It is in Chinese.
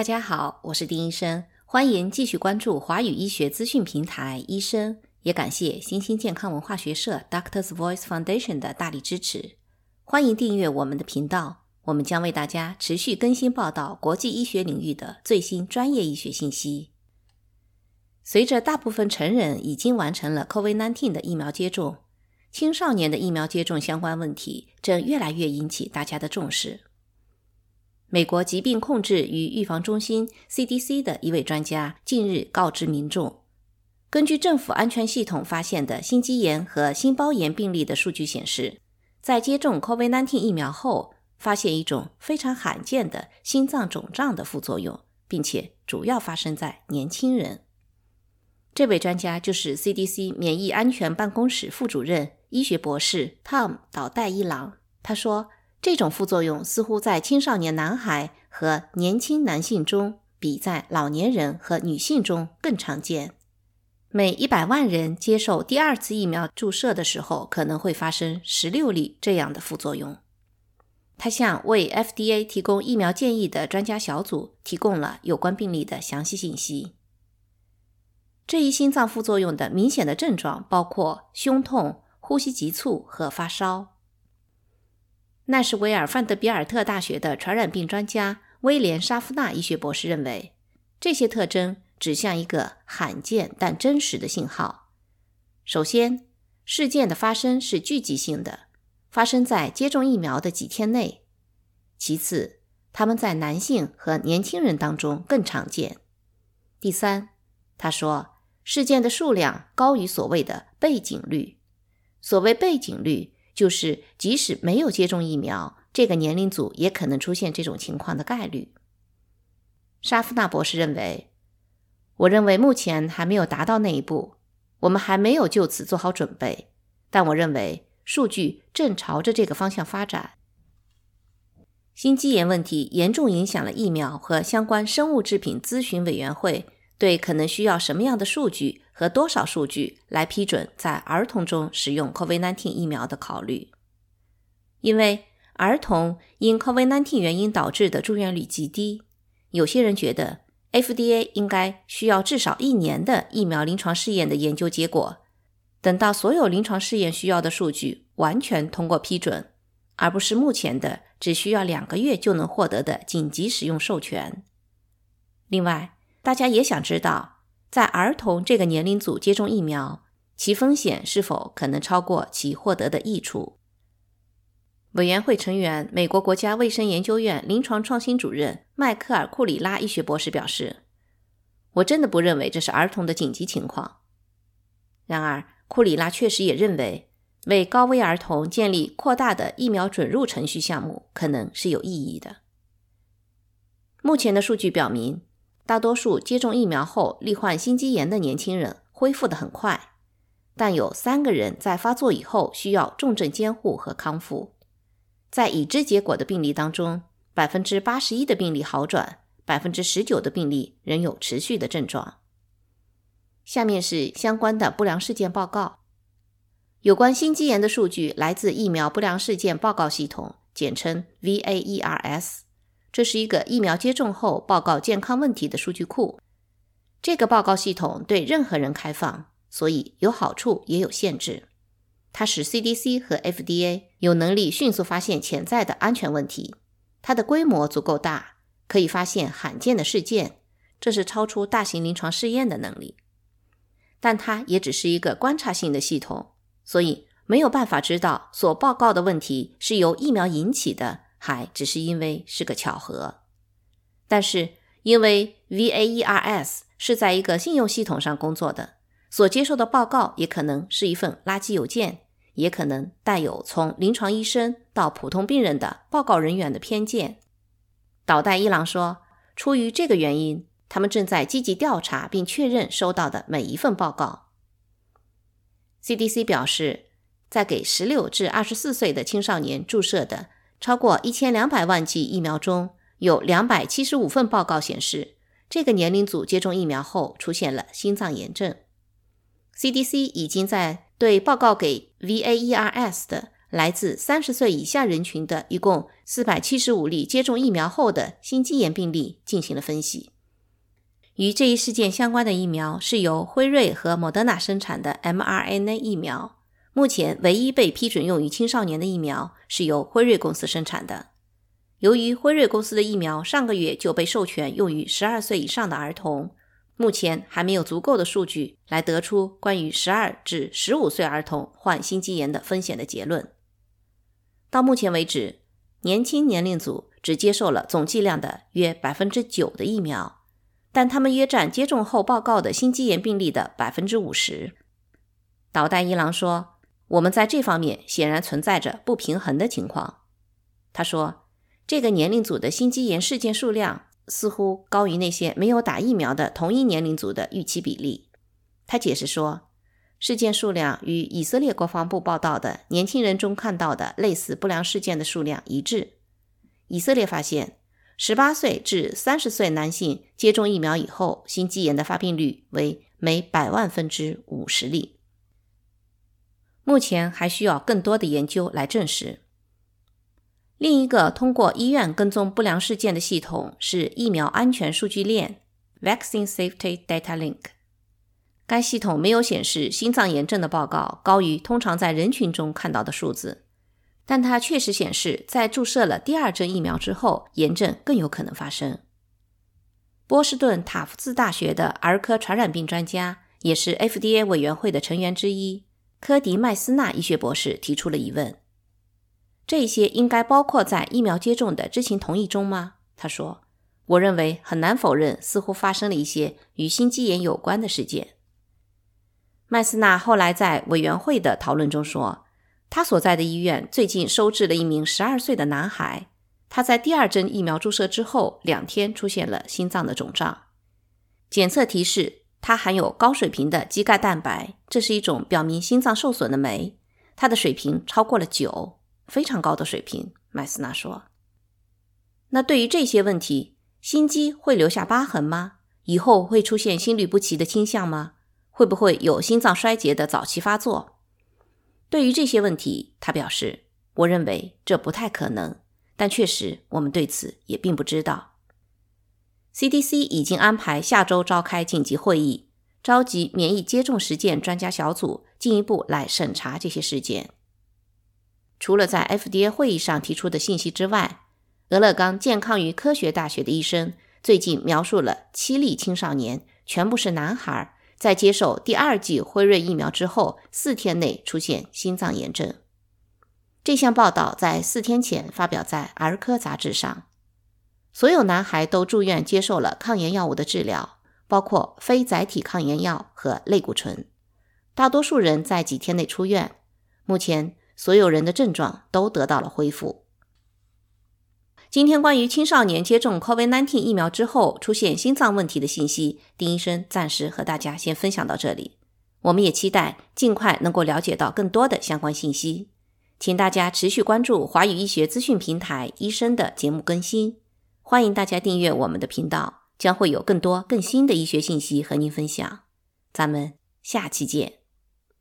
大家好，我是丁医生，欢迎继续关注华语医学资讯平台医生，也感谢新兴健康文化学社 Doctors Voice Foundation 的大力支持。欢迎订阅我们的频道，我们将为大家持续更新报道国际医学领域的最新专业医学信息。随着大部分成人已经完成了 COVID-19 的疫苗接种，青少年的疫苗接种相关问题正越来越引起大家的重视。美国疾病控制与预防中心 （CDC） 的一位专家近日告知民众，根据政府安全系统发现的心肌炎和心包炎病例的数据显示，在接种 COVID-19 疫苗后，发现一种非常罕见的心脏肿胀的副作用，并且主要发生在年轻人。这位专家就是 CDC 免疫安全办公室副主任、医学博士 Tom 导代一郎。他说。这种副作用似乎在青少年男孩和年轻男性中，比在老年人和女性中更常见。每一百万人接受第二次疫苗注射的时候，可能会发生十六例这样的副作用。他向为 FDA 提供疫苗建议的专家小组提供了有关病例的详细信息。这一心脏副作用的明显的症状包括胸痛、呼吸急促和发烧。奈什维尔范德比尔特大学的传染病专家威廉沙夫纳医学博士认为，这些特征指向一个罕见但真实的信号。首先，事件的发生是聚集性的，发生在接种疫苗的几天内；其次，他们在男性和年轻人当中更常见；第三，他说，事件的数量高于所谓的背景率。所谓背景率。就是即使没有接种疫苗，这个年龄组也可能出现这种情况的概率。沙夫纳博士认为：“我认为目前还没有达到那一步，我们还没有就此做好准备。但我认为数据正朝着这个方向发展。”心肌炎问题严重影响了疫苗和相关生物制品咨询委员会对可能需要什么样的数据。和多少数据来批准在儿童中使用 COVID-19 疫苗的考虑？因为儿童因 COVID-19 原因导致的住院率极低，有些人觉得 FDA 应该需要至少一年的疫苗临床试验的研究结果，等到所有临床试验需要的数据完全通过批准，而不是目前的只需要两个月就能获得的紧急使用授权。另外，大家也想知道。在儿童这个年龄组接种疫苗，其风险是否可能超过其获得的益处？委员会成员、美国国家卫生研究院临床创新主任迈克尔·库里拉医学博士表示：“我真的不认为这是儿童的紧急情况。”然而，库里拉确实也认为，为高危儿童建立扩大的疫苗准入程序项目可能是有意义的。目前的数据表明。大多数接种疫苗后罹患心肌炎的年轻人恢复得很快，但有三个人在发作以后需要重症监护和康复。在已知结果的病例当中，百分之八十一的病例好转，百分之十九的病例仍有持续的症状。下面是相关的不良事件报告。有关心肌炎的数据来自疫苗不良事件报告系统，简称 VAERS。这是一个疫苗接种后报告健康问题的数据库。这个报告系统对任何人开放，所以有好处也有限制。它使 CDC 和 FDA 有能力迅速发现潜在的安全问题。它的规模足够大，可以发现罕见的事件，这是超出大型临床试验的能力。但它也只是一个观察性的系统，所以没有办法知道所报告的问题是由疫苗引起的。还只是因为是个巧合，但是因为 VAERS 是在一个信用系统上工作的，所接受的报告也可能是一份垃圾邮件，也可能带有从临床医生到普通病人的报告人员的偏见。岛代一郎说，出于这个原因，他们正在积极调查并确认收到的每一份报告。CDC 表示，在给16至24岁的青少年注射的。超过一千两百万剂疫苗中有两百七十五份报告显示，这个年龄组接种疫苗后出现了心脏炎症。CDC 已经在对报告给 VAERS 的来自三十岁以下人群的一共四百七十五例接种疫苗后的心肌炎病例进行了分析。与这一事件相关的疫苗是由辉瑞和莫德纳生产的 mRNA 疫苗。目前唯一被批准用于青少年的疫苗是由辉瑞公司生产的。由于辉瑞公司的疫苗上个月就被授权用于十二岁以上的儿童，目前还没有足够的数据来得出关于十二至十五岁儿童患心肌炎的风险的结论。到目前为止，年轻年龄组只接受了总剂量的约百分之九的疫苗，但他们约占接种后报告的心肌炎病例的百分之五十。岛代一郎说。我们在这方面显然存在着不平衡的情况，他说，这个年龄组的心肌炎事件数量似乎高于那些没有打疫苗的同一年龄组的预期比例。他解释说，事件数量与以色列国防部报道的年轻人中看到的类似不良事件的数量一致。以色列发现，18岁至30岁男性接种疫苗以后，心肌炎的发病率为每百万分之五十例。目前还需要更多的研究来证实。另一个通过医院跟踪不良事件的系统是疫苗安全数据链 （Vaccine Safety Data Link）。该系统没有显示心脏炎症的报告高于通常在人群中看到的数字，但它确实显示在注射了第二针疫苗之后，炎症更有可能发生。波士顿塔夫茨大学的儿科传染病专家，也是 FDA 委员会的成员之一。科迪麦斯纳医学博士提出了疑问：这些应该包括在疫苗接种的知情同意中吗？他说：“我认为很难否认，似乎发生了一些与心肌炎有关的事件。”麦斯纳后来在委员会的讨论中说，他所在的医院最近收治了一名十二岁的男孩，他在第二针疫苗注射之后两天出现了心脏的肿胀，检测提示。它含有高水平的肌钙蛋白，这是一种表明心脏受损的酶。它的水平超过了九，非常高的水平。麦斯纳说：“那对于这些问题，心肌会留下疤痕吗？以后会出现心律不齐的倾向吗？会不会有心脏衰竭的早期发作？”对于这些问题，他表示：“我认为这不太可能，但确实我们对此也并不知道。” CDC 已经安排下周召开紧急会议，召集免疫接种实践专家小组进一步来审查这些事件。除了在 FDA 会议上提出的信息之外，俄勒冈健康与科学大学的医生最近描述了七例青少年，全部是男孩，在接受第二剂辉瑞疫苗之后四天内出现心脏炎症。这项报道在四天前发表在儿科杂志上。所有男孩都住院接受了抗炎药物的治疗，包括非载体抗炎药和类固醇。大多数人在几天内出院。目前，所有人的症状都得到了恢复。今天关于青少年接种 COVID-19 疫苗之后出现心脏问题的信息，丁医生暂时和大家先分享到这里。我们也期待尽快能够了解到更多的相关信息。请大家持续关注华语医学资讯平台医生的节目更新。欢迎大家订阅我们的频道，将会有更多更新的医学信息和您分享。咱们下期见。